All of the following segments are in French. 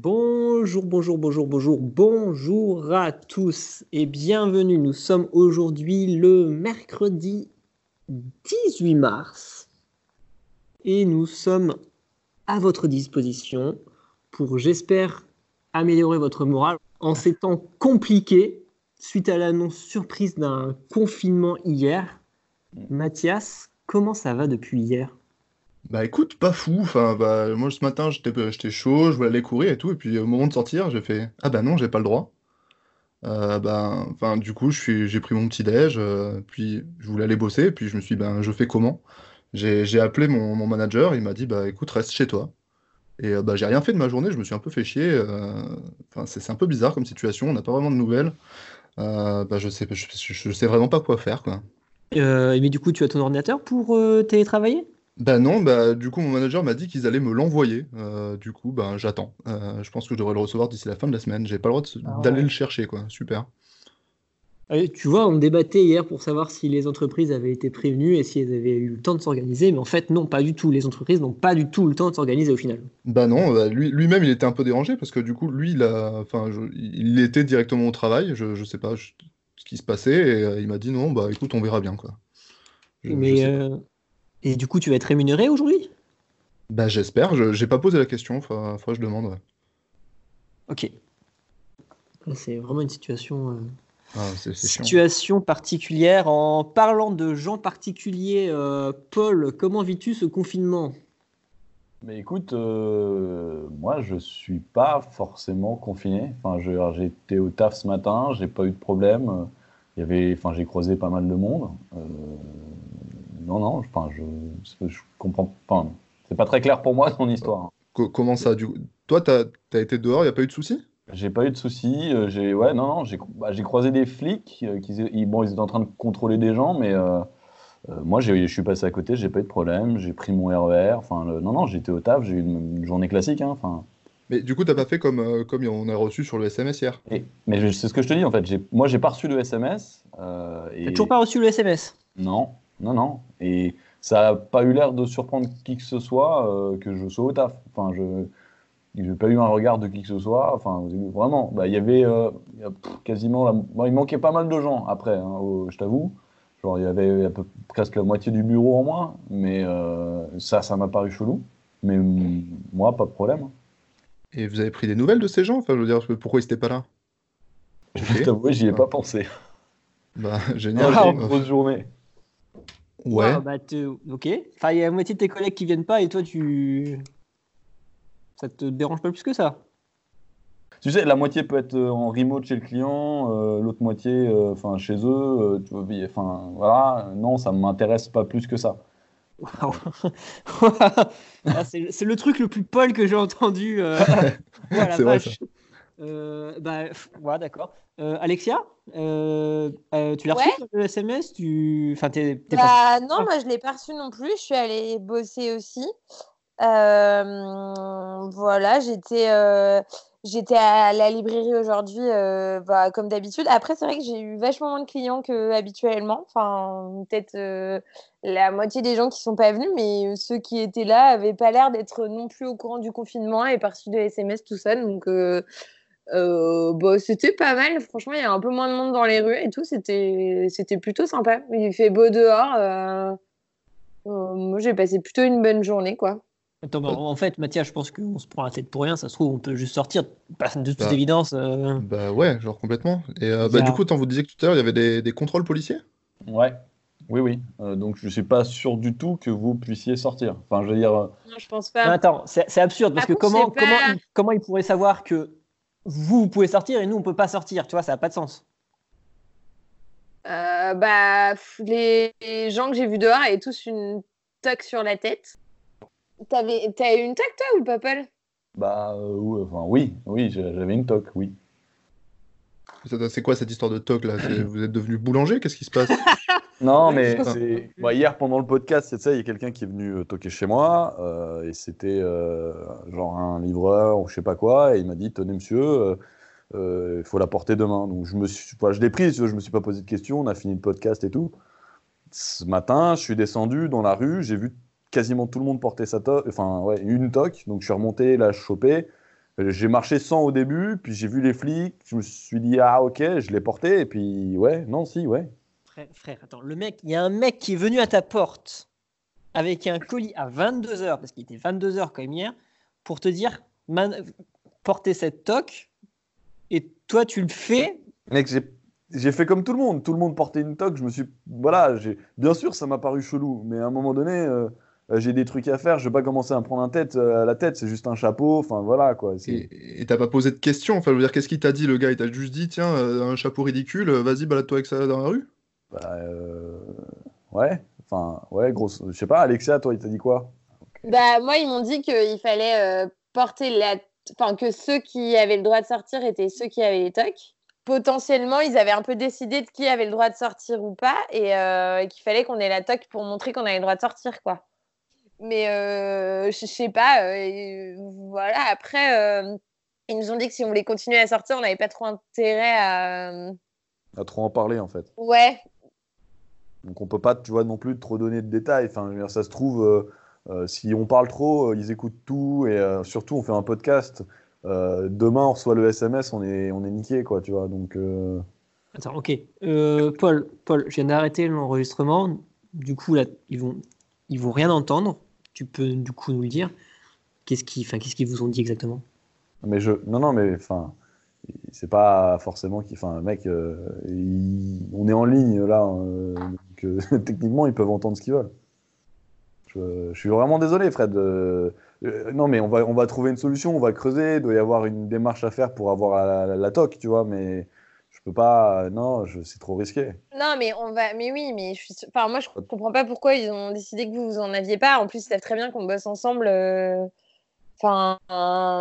Bonjour, bonjour, bonjour, bonjour, bonjour à tous et bienvenue. Nous sommes aujourd'hui le mercredi 18 mars et nous sommes à votre disposition pour, j'espère, améliorer votre morale en ces temps compliqués suite à l'annonce surprise d'un confinement hier. Mathias, comment ça va depuis hier? Bah écoute, pas fou. Enfin, bah, moi ce matin j'étais j'étais chaud, je voulais aller courir et tout, et puis au moment de sortir, j'ai fait ah bah non, j'ai pas le droit. Euh, bah, enfin, du coup, je suis, j'ai pris mon petit déj, euh, puis je voulais aller bosser, et puis je me suis dit, ben, je fais comment? J'ai, j'ai appelé mon, mon manager, il m'a dit, bah écoute, reste chez toi. Et euh, bah, j'ai rien fait de ma journée, je me suis un peu fait chier. euh, Enfin, c'est c'est un peu bizarre comme situation, on n'a pas vraiment de nouvelles. Euh, bah, je sais, je, sais vraiment pas quoi faire, quoi. Euh, Mais du coup, tu as ton ordinateur pour euh, télétravailler? Bah non, bah du coup mon manager m'a dit qu'ils allaient me l'envoyer. Euh, du coup, bah j'attends. Euh, je pense que je devrais le recevoir d'ici la fin de la semaine. J'ai pas le droit Ah d'aller ouais. le chercher, quoi. Super. Tu vois, on débattait hier pour savoir si les entreprises avaient été prévenues et si elles avaient eu le temps de s'organiser, mais en fait, non, pas du tout. Les entreprises n'ont pas du tout le temps de s'organiser au final. Bah non, bah, lui, lui-même il était un peu dérangé parce que du coup lui il a, je- il était directement au travail. Je, je sais pas je- ce qui se passait et euh, il m'a dit non, bah écoute on verra bien quoi. Mais et du coup, tu vas être rémunéré aujourd'hui? Bah j'espère. Je, j'ai pas posé la question. Que je demande. ouais. Ok. C'est vraiment une situation, euh, Ah, c'est c'est chiant. situation particulière. En parlant de gens particuliers, euh, Paul, comment vis-tu ce confinement? Mais écoute, euh, moi je suis pas forcément confiné. Enfin, je- alors, j'ai été au taf ce matin, j'ai pas eu de problème. Il y avait, enfin, j'ai croisé pas mal de monde. Non, non, je, enfin, je, je comprends pas. C'est pas très clair pour moi ton histoire. Co- comment ça du Toi t'as, t'as été dehors, y a pas eu de soucis? J'ai pas eu de soucis. euh, J'ai, ouais, non, non, j'ai, bah, croisé des flics euh, qui, ils, bon, ils étaient en train de contrôler des gens, mais euh, euh, moi, je suis passé à côté, j'ai pas eu de problème. J'ai pris mon RER. Enfin, le- non, non, j'étais au taf, j'ai eu une, une journée classique. hein, Enfin, Mais du coup t'as pas fait comme euh, comme on a reçu sur le SMS hier? Et- mais c'est ce que je te dis en fait. Moi, j'ai pas reçu de SMS. euh, et... T'as toujours pas reçu le SMS Non, non, non. Et ça a pas eu l'air de surprendre qui que ce soit euh, que je sois au taf. Enfin, je j'ai pas eu un regard de qui que ce soit. Enfin, vraiment. Bah, il y avait euh, quasiment. La... bon, il manquait pas mal de gens après. hein, au- je t'avoue. Genre, il y avait à peu, presque la moitié du bureau en moins. Mais euh, ça, ça m'a paru chelou. Mais moi, pas de problème. Et vous avez pris des nouvelles de ces gens? Enfin je veux dire pourquoi ils étaient pas là? Je t'avoue, j'y ai pas pensé. Bah génial. une Euh, grosse journée. Ouais. Ah, bah, te- ok. Enfin, il y a la moitié de tes collègues qui viennent pas et toi, tu. Ça te dérange pas plus que ça Tu sais, la moitié peut être euh, en remote chez le client, euh, l'autre moitié, euh, chez eux. euh, enfin voilà, non, ça m'intéresse pas plus que ça. Ah, c'est le truc le plus Paul que j'ai entendu. C'est vrai. Euh, bah, ouais, d'accord. Euh, Alexia, euh, tu l'as Ouais. reçu le SMS tu... Enfin, pas... Bah, non, moi je l'ai pas reçu non plus. Je suis allée bosser aussi. Voilà, j'étais j'étais à la librairie aujourd'hui, bah, comme d'habitude. Après, c'est vrai que j'ai eu vachement moins de clients que habituellement. Enfin, peut-être la moitié des gens qui sont pas venus, mais ceux qui étaient là avaient pas l'air d'être non plus au courant du confinement et pas reçu de SMS, tout ça. Donc, euh, bah, c'était pas mal. Franchement, il y a un peu moins de monde dans les rues et tout. C'était c'était plutôt sympa. Il fait beau dehors. euh, euh, moi, j'ai passé plutôt une bonne journée, quoi. Attends, bah, en fait, Mathias, je pense qu'on se prend la tête pour rien. Ça se trouve, on peut juste sortir. Bah, de toute Bah. évidence. euh, Bah ouais, genre complètement. Et euh, bah a- du coup, tant vous disiez que tout à l'heure, il y avait des, des contrôles policiers? Ouais, oui, oui. Euh, donc je suis pas sûr du tout que vous puissiez sortir. Enfin, je veux dire, euh, Non, je pense Non, pas. attends, c'est absurde parce que Par contre, comment, comment, ils- comment ils pourraient savoir que vous, vous pouvez sortir et nous, on peut pas sortir Tu vois, ça n'a pas de sens. Euh, bah, les, gens que j'ai vus dehors avaient tous une toque sur la tête. T'avais, t'as eu une toque, toi, ou pas, Paul? Bah, euh, enfin, oui, oui, j'avais une toque, oui. C'est c'est quoi cette histoire de toc là? Vous êtes devenu boulanger? Qu'est-ce qui se passe? Non, mais. Bah, hier, pendant le podcast, c'est ça, il y a quelqu'un qui est venu euh, toquer chez moi, euh, et c'était euh, genre un livreur ou je sais pas quoi, et il m'a dit, tenez monsieur, euh, il faut la porter demain. Donc je me suis, enfin, je l'ai pris, je me suis pas posé de questions, on a fini le podcast et tout. Ce matin, je suis descendu dans la rue, j'ai vu quasiment tout le monde porter sa toque, enfin ouais, une toque, donc je suis remonté, je chopé. J'ai marché sans au début, puis j'ai vu les flics, je me suis dit ah ok, je l'ai porté, et puis ouais, non, si, ouais. Frère, frère, attends, le mec, il y a un mec qui est venu à ta porte avec un colis à 22h, parce qu'il était 22h quand même hier, pour te dire man, porter cette toque, et toi tu le fais? Mec, j'ai fait comme tout le monde. Tout le monde portait une toque. Je me suis. Voilà, j'ai... bien sûr, ça m'a paru chelou. Mais à un moment donné, euh, j'ai des trucs à faire. Je vais pas commencer à me prendre un tête, euh, la tête. C'est juste un chapeau. Enfin, voilà, quoi. C'est... Et t'as pas posé de questions? Enfin, je veux dire, qu'est-ce qu'il t'a dit, le gars? Il t'a juste dit, tiens, euh, un chapeau ridicule, vas-y, balade-toi avec ça dans la rue? Bah, euh, Ouais. Enfin, ouais, grosse. Je sais pas, Alexia, toi, il t'a dit quoi? Bah, moi, ils m'ont dit qu'il fallait euh, porter la. Enfin, que ceux qui avaient le droit de sortir étaient ceux qui avaient les tocs. Potentiellement, ils avaient un peu décidé de qui avait le droit de sortir ou pas et euh, qu'il fallait qu'on ait la toque pour montrer qu'on avait le droit de sortir, quoi. Mais euh, je sais pas. euh, voilà, après, euh, ils nous ont dit que si on voulait continuer à sortir, on n'avait pas trop intérêt à. À trop en parler, en fait. Ouais, Donc on peut pas, tu vois, non plus trop donner de détails. Enfin, ça se trouve, euh, euh, si on parle trop, euh, ils écoutent tout et surtout on fait un podcast. Demain on reçoit le SMS, on est, on est niqué, quoi, tu vois. Donc Attends, ok. Paul, Paul, je viens d'arrêter l'enregistrement. Du coup, là, ils vont, ils vont rien entendre. Tu peux du coup nous le dire. Qu'est-ce qu'ils, enfin, qu'est-ce qu'ils vous ont dit exactement? Mais je, non, non, mais enfin, c'est pas forcément qu'il, enfin, mec, euh, on est en ligne là, euh, euh, techniquement ils peuvent entendre ce qu'ils veulent. Je, suis vraiment désolé, Fred. Non, mais on va, on va trouver une solution, on va creuser. Il doit y avoir une démarche à faire pour avoir la, toque, tu vois. Mais je peux pas. Non, c'est trop risqué. Non, mais on va. Mais oui, mais je suis. Enfin, moi, je comprends pas pourquoi ils ont décidé que vous vous en aviez pas. En plus, ils savent très bien qu'on bosse ensemble. Enfin,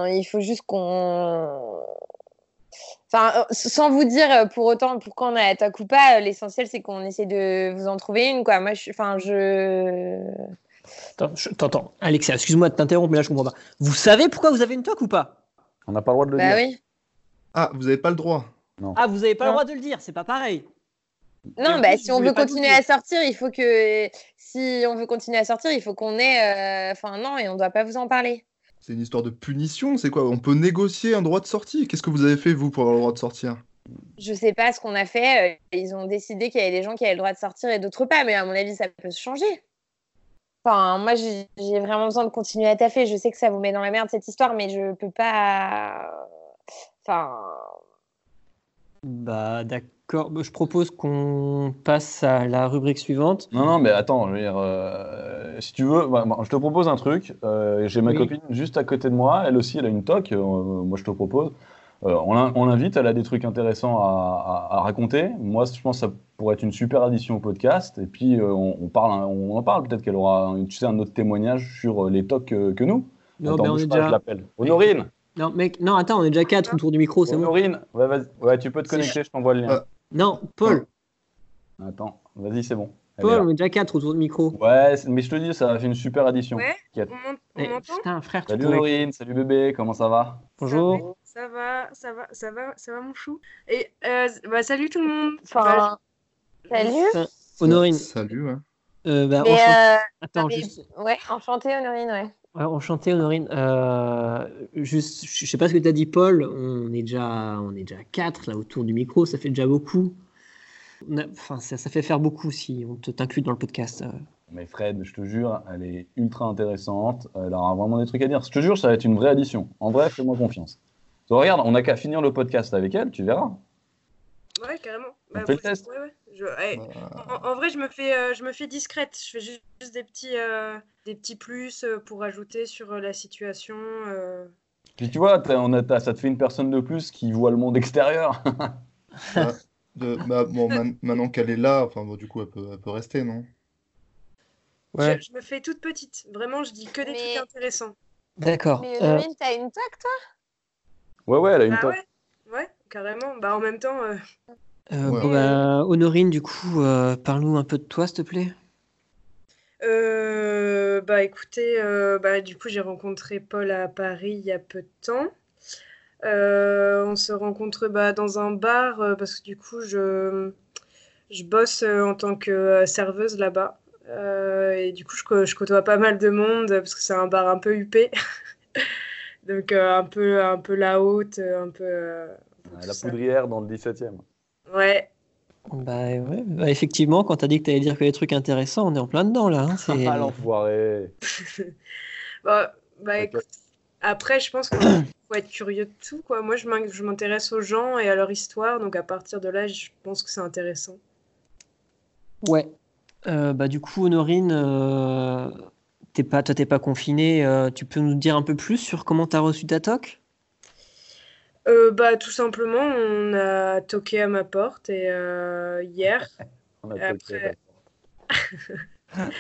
il faut juste qu'on. Enfin, euh, sans vous dire euh, pour autant pourquoi on a la toque ou pas, euh, l'essentiel c'est qu'on essaie de vous en trouver une, quoi. Moi, je. Enfin, je. T'entends. Alexia, excuse-moi de t'interrompre, mais là je comprends pas. Vous savez pourquoi vous avez une toque ou pas? On n'a pas le droit de le Bah dire. oui. Ah, vous avez pas le droit. Ah, vous avez pas le Non. droit de le dire, c'est pas pareil. Non, bah, si on veut continuer à sortir, il faut que. Si on veut continuer à sortir, il faut qu'on ait. euh, Enfin, non, et on doit pas vous en parler. C'est une histoire de punition, c'est quoi? On peut négocier un droit de sortie? Qu'est-ce que vous avez fait, vous, pour avoir le droit de sortir? Je sais pas ce qu'on a fait. euh, Ils ont décidé qu'il y avait des gens qui avaient le droit de sortir et d'autres pas. Mais à mon avis, ça peut se changer. Enfin, moi, j'ai vraiment besoin de continuer à taffer. Je sais que ça vous met dans la merde cette histoire, mais je peux pas. Enfin, Bah d'accord, je propose qu'on passe à la rubrique suivante. Non, non, mais attends, je veux dire, euh, si tu veux, bah, bah, je te propose un truc. Euh, J'ai ma Oui. copine juste à côté de moi, elle aussi, elle a une toque. euh, moi, je te propose. Euh, on l'in- on l'invite, elle a des trucs intéressants à, à- à raconter. Moi, je pense que ça pourrait être une super addition au podcast. Et puis, euh, on, on parle, on en parle. Peut-être qu'elle aura, tu sais, un autre témoignage sur les tocs que nous. Non, Attends, bah, on est pas, je déjà... l'appelle. Honorine, Non, mec, non, attends, on est déjà quatre autour du micro, c'est bon. Honorine, ouais, vas-y. ouais, tu peux te connecter, je t'envoie le lien. Ah. Non, Paul, Attends, vas-y, c'est bon. Elle Paul, là. on est déjà quatre autour du micro. Ouais, mais je te dis, ça a fait une super addition. Ouais. On Eh, m'entend putain, frère, tu Salut pourrais- Honorine, salut bébé, comment ça va? Bonjour. Ça va, ça va, ça va, ça va mon chou. Et euh, bah, salut tout le monde. Bah, enfin. Salut. Enfin, Honorine, Salut, ouais. euh, bah, Mais, euh, Attends, mais- juste... Ouais, enchantée, Honorine, ouais. Ouais, enchanté, Honorine. Euh, juste, je sais pas ce que tu as dit, Paul. On est déjà, on est déjà quatre là autour du micro, ça fait déjà beaucoup. On a- Enfin, ça, ça fait faire beaucoup si on te t'inclut dans le podcast. euh. Mais Fred, je te jure, elle est ultra intéressante. Elle aura vraiment des trucs à dire. Je te jure, ça va être une vraie addition. En vrai, fais-moi confiance. Donc, regarde, on n'a qu'à finir le podcast avec elle, tu verras. Ouais, carrément. On fait le test. ouais, ouais. Je- ouais, Bah, En, en vrai, je me fais, euh, je me fais discrète. Je fais juste, juste des petits, euh, des petits plus euh, pour ajouter sur euh, la situation. euh. Puis tu vois, on a- ça te fait une personne de plus qui voit le monde extérieur. de- bah, bon, man- maintenant qu'elle est là, enfin, bon, du coup, elle peut, elle peut rester, non? Ouais. Je, je me fais toute petite. Vraiment, je dis que des Mais- trucs intéressants. D'accord. Mais Euh, Honorine, t'as une toque, toi? Ouais, ouais, elle a une Ah toque. ouais, ouais, carrément. Bah en même temps, euh, Ouais. bon, bah, Honorine, du coup, euh, parle-nous un peu de toi, s'il te plaît. Euh, bah écoutez, euh, bah, du coup j'ai rencontré Paul à Paris il y a peu de temps. Euh, on se rencontre bah, dans un bar euh, parce que du coup je, je bosse euh, en tant que serveuse là-bas. Euh, et du coup je, je côtoie pas mal de monde parce que c'est un bar un peu huppé. Donc euh, un peu un peu la haute, un peu. La ça. poudrière dans le 17e. Ouais. Bah ouais, bah, effectivement, quand t'as dit que t'allais dire que les trucs intéressants, on est en plein dedans là. hein, c'est- Ah, l'enfoiré. Bah, bah, écoute, après, je pense qu'il faut être curieux de tout, quoi. Moi, je m'intéresse aux gens et à leur histoire, donc à partir de là, je pense que c'est intéressant. Ouais. Euh, bah du coup, Honorine, euh, t'es pas, toi t'es pas confinée. euh, tu peux nous dire un peu plus sur comment t'as reçu ta toque? Euh, bah, tout simplement, on a toqué à ma porte et euh, hier. On a après-.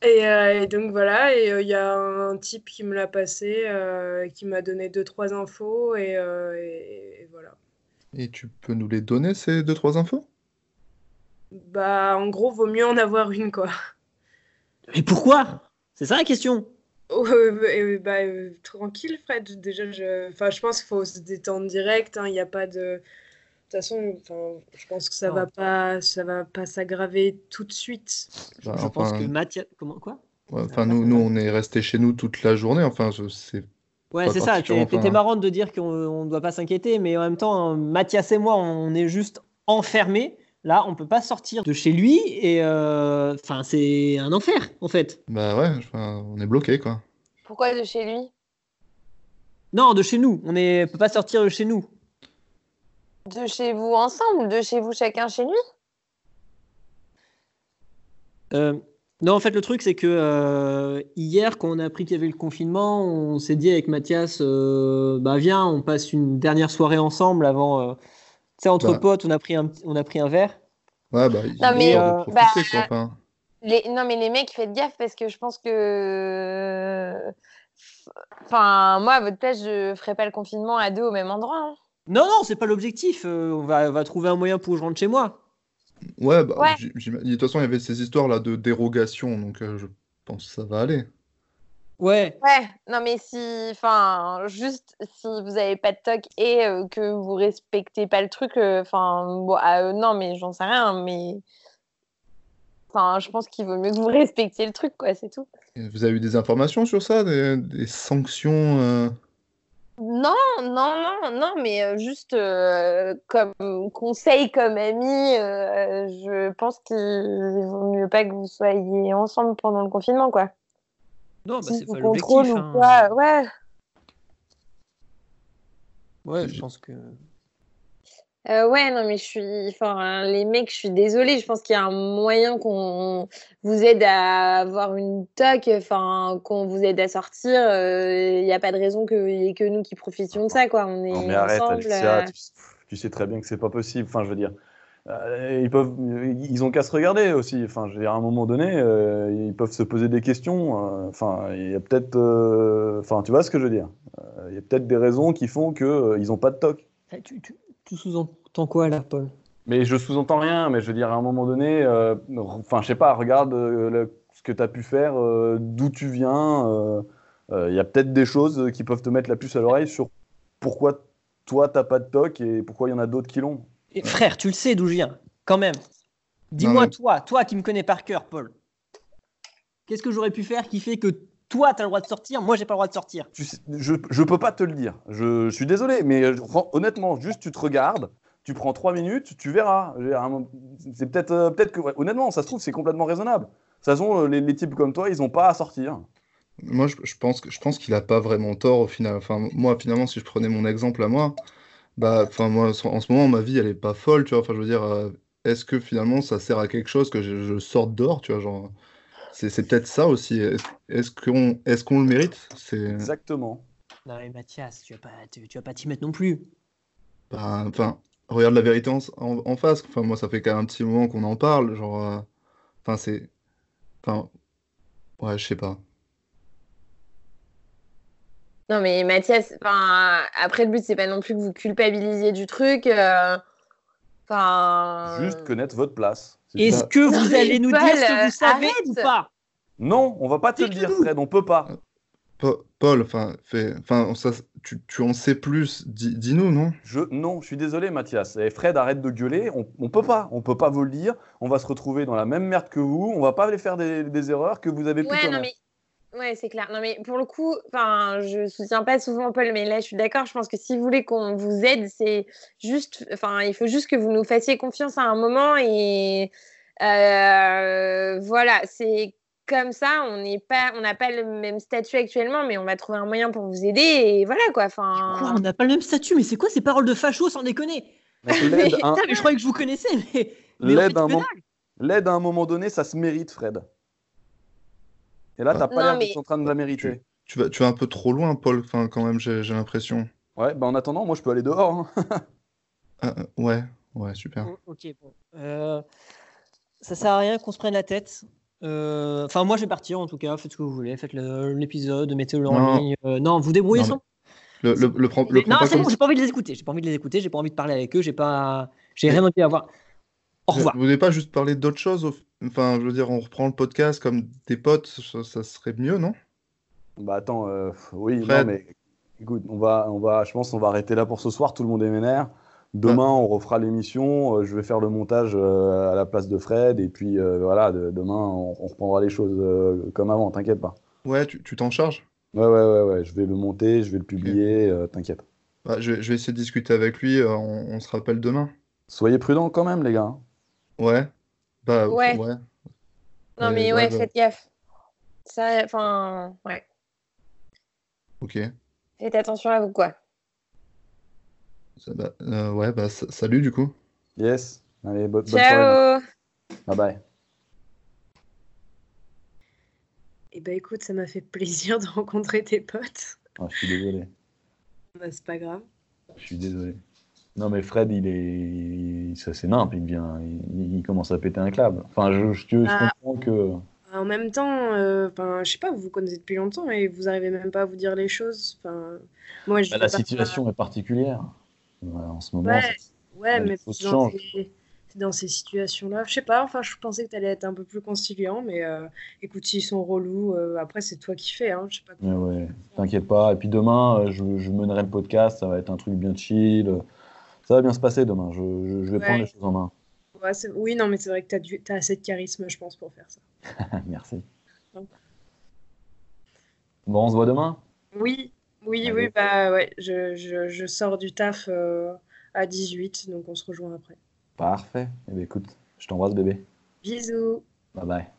Et, euh, et donc voilà, et euh, il y a un type qui me l'a passé, euh, qui m'a donné deux, trois infos, et, euh, et- et voilà. Et tu peux nous les donner, ces deux, trois infos? Bah, en gros, vaut mieux en avoir une, quoi. Mais pourquoi? C'est ça la question. Euh, euh, bah, euh, tranquille, Fred. Déjà, je, enfin, je pense qu'il faut se détendre direct. hein, Il n'y a pas de. De toute façon, enfin, je pense que ça Non. va pas, ça va pas s'aggraver tout de suite. Je, Bah, je pense enfin- que Mathias. Comment quoi? Ouais, enfin, nous, nous, on est restés chez nous toute la journée. Enfin, c'est Ouais, c'est ça. C'était enfin- marrant de dire qu'on ne doit pas s'inquiéter, mais en même temps, Mathias et moi, on est juste enfermés. Là, on peut pas sortir de chez lui et euh, enfin, c'est un enfer en fait. Bah ouais, on est bloqué quoi. Pourquoi de chez lui? Non, de chez nous. On ne peut pas sortir de chez nous. De chez vous ensemble de chez vous chacun chez lui? Euh, non, en fait, le truc, c'est que euh, hier, quand on a appris qu'il y avait le confinement, on s'est dit avec Mathias, euh, bah viens, on passe une dernière soirée ensemble avant. euh, tu sais, entre Bah. potes, on a pris un, on a pris un verre. Ouais, bah, il Non, il mais, faut euh, profiter, bah, quoi. Les... Non, mais les mecs, faites gaffe parce que je pense que. Enfin, moi, à votre place, je ferais pas le confinement à deux au même endroit. hein. Non, non, c'est pas l'objectif. euh, on, va, on va trouver un moyen pour que je rentre chez moi. ouais, bah, Ouais. de toute façon, il y avait ces histoires là de dérogation, donc euh, je pense que ça va aller. Ouais. Ouais, non, mais si. Enfin, juste si vous avez pas de toc et euh, que vous respectez pas le truc, euh, enfin, bon, ah, euh, non, mais j'en sais rien, mais. Enfin, je pense qu'il vaut mieux que vous respectiez le truc, quoi, c'est tout. Vous avez eu des informations sur ça, des, des sanctions euh, Non, non, non, non, mais euh, juste euh, comme conseil, comme ami, euh, je pense qu'il vaut mieux pas que vous soyez ensemble pendant le confinement, quoi. Non, bah, Si c'est vous pas contrôle l'objectif. ou hein. quoi, ouais. Ouais, je pense que. Euh, ouais, non, mais je suis. Enfin, les mecs, je suis désolée. Je pense qu'il y a un moyen qu'on vous aide à avoir une toc, enfin, qu'on vous aide à sortir. Il n'y a pas de raison qu'il n'y ait que nous qui profitions de ça, quoi. On est Non, mais arrête, ensemble. Alicia, euh, tu, tu sais très bien que c'est pas possible. Enfin, je veux dire, euh, ils peuvent, ils ont qu'à se regarder aussi. Enfin, je veux dire, à un moment donné, euh, ils peuvent se poser des questions. euh, Enfin, il y a peut-être, euh, enfin, tu vois ce que je veux dire. Euh, Il y a peut-être des raisons qui font que euh, ils ont pas de toc. Tu, tu, tu sous-entends quoi là, Paul? Mais je sous-entends rien, mais je veux dire, à un moment donné, euh, enfin, je sais pas, regarde euh, le- ce que tu as pu faire, euh, d'où tu viens. euh, euh, Il y a peut-être des choses qui peuvent te mettre la puce à l'oreille sur pourquoi toi, t'as pas de toc et pourquoi il y en a d'autres qui l'ont. Et Frère, tu le sais d'où je viens, quand même. Dis-moi, mais- toi, toi qui me connais par cœur, Paul. Qu'est-ce que j'aurais pu faire qui fait que toi, tu as le droit de sortir, moi, j'ai pas le droit de sortir Tu sais, je, je peux pas te le dire. Je, je suis désolé, mais euh, honnêtement, juste tu te regardes, tu prends trois minutes, tu verras. C'est peut-être, euh, peut-être que, ouais, honnêtement, ça se trouve, c'est complètement raisonnable. De toute façon, euh, les, les types comme toi, ils ont pas à sortir. Moi, je, je pense que je pense qu'il a pas vraiment tort au final. Enfin, moi, finalement, si je prenais mon exemple à moi, bah, enfin, moi, en ce moment, ma vie, elle est pas folle, tu vois. Enfin, je veux dire, est-ce que finalement, ça sert à quelque chose que je, je sorte dehors, tu vois, genre, c'est c'est peut-être ça aussi. Est-ce est-ce qu'on est-ce qu'on le mérite? C'est, Exactement. Non, mais Mathias, tu vas pas, tu, tu vas pas t'y mettre non plus. bah, enfin, regarde la vérité en, en- en face. Enfin, moi, ça fait quand même un petit moment qu'on en parle, genre, euh, enfin, c'est, enfin, ouais, je sais pas. Non, mais Mathias, enfin, après, le but, c'est pas non plus que vous culpabilisiez du truc. euh, Enfin. Juste connaître votre place. Est-ce que Non, vous allez nous dire ce que euh, vous savez arrête. ou pas? Non, on va pas te le dire. Fred, on peut pas. Pa- Paul, enfin, fais- enfin, ça, tu, tu en sais plus. Dis, dis-nous, non? Je, non, je suis désolé, Mathias. Et Fred, arrête de gueuler. On, on peut pas. On peut pas vous le dire. On va se retrouver dans la même merde que vous. On va pas aller faire des, des erreurs que vous avez pu Ouais, non, commettre. mais. Ouais, c'est clair. Non, mais pour le coup, enfin, je soutiens pas souvent Paul, mais là, je suis d'accord. Je pense que si vous voulez qu'on vous aide, c'est juste, enfin, il faut juste que vous nous fassiez confiance à un moment et euh, voilà, c'est comme ça. On n'est pas, on n'a pas le même statut actuellement, mais on va trouver un moyen pour vous aider et voilà quoi. Enfin, Quoi, on n'a pas le même statut, mais c'est quoi ces paroles de facho sans déconner? Un- Putain, mais je croyais que je vous connaissais, mais. l'aide à un moment donné, ça se mérite, Fred. Et là, t'as pas Non, l'air mais- d'être en train de la mériter. Tu vas, tu vas un peu trop loin, Paul, enfin, quand même, j'ai j'ai l'impression. Ouais, bah en attendant, moi, je peux aller dehors. hein. Ah, euh, ouais, ouais, super. Oh, ok, bon. Euh, ça sert à rien qu'on se prenne la tête. Euh, Enfin, moi, je vais partir en tout cas. Faites ce que vous voulez. Faites le- l'épisode, mettez-le en Non. ligne. Euh, non, vous débrouillez Non, sans. Le, le, le Non, pas c'est comme bon, j'ai pas envie de les écouter. J'ai pas envie de les écouter. J'ai pas envie de parler avec eux. J'ai pas. J'ai rien envie à voir. Au revoir. Vous voulez pas juste parler d'autre chose au- Enfin, je veux dire, on reprend le podcast comme des potes, ça, ça serait mieux, non? Bah attends, euh, oui, Fred. non, mais écoute, on va, on va, je pense qu'on va arrêter là pour ce soir. Tout le monde est vénère. Demain, on refera l'émission. euh, je vais faire le montage euh, à la place de Fred. Et puis euh, voilà, de- demain, on, on reprendra les choses euh, comme avant. T'inquiète pas. Ouais, tu t'en charges? Ouais, ouais, ouais, ouais. Je vais le monter, je vais le publier. euh, T'inquiète. Bah, je, vais- je vais essayer de discuter avec lui, euh, on, on se rappelle demain. Soyez prudents quand même, les gars. Ouais. Bah, Ouais. ouais. non, Ouais, mais ouais, ouais, bah. faites gaffe. Ça, enfin, ouais. Ok. Faites attention à vous, quoi. Ça- bah, euh, ouais, bah, sa- salut du coup. Yes. Allez, bo- bonne soirée. Ciao. Bye bye. Et bah écoute, ça m'a fait plaisir de rencontrer tes potes. Ah, je suis désolé. Bah, c'est pas grave. Je suis désolé. Non, mais Fred, il est. Ça, c'est nimp. Il, vient... il... il commence à péter un câble. Enfin, je, je, je Ah. comprends que. En même temps, euh, je sais pas, vous vous connaissez depuis longtemps et vous arrivez même pas à vous dire les choses. Enfin, moi, je Bah, la pas- situation est particulière. Voilà, en ce moment, Ouais, ouais, mais dans ces, dans ces situations-là, je sais pas. Enfin, je pensais que t'allais être un peu plus conciliant, mais euh, écoute, s'ils sont relous, euh, après c'est toi qui fais, hein. Je sais pas. Ouais, t'inquiète pas. Et puis demain, euh, je, je mènerai le podcast. Ça va être un truc bien chill. Ça va bien se passer demain. Je, je- je vais Ouais. prendre les choses en main. Ouais, oui, non, mais c'est vrai que t'as du... t'as assez de charisme, je pense, pour faire ça. Merci. Donc. Bon, on se voit demain? Oui, oui, Allez. oui, bah ouais, je, je, je sors du taf euh, à 18, donc on se rejoint après. Parfait. Eh bien, écoute, je t'embrasse, bébé. Bisous. Bye bye.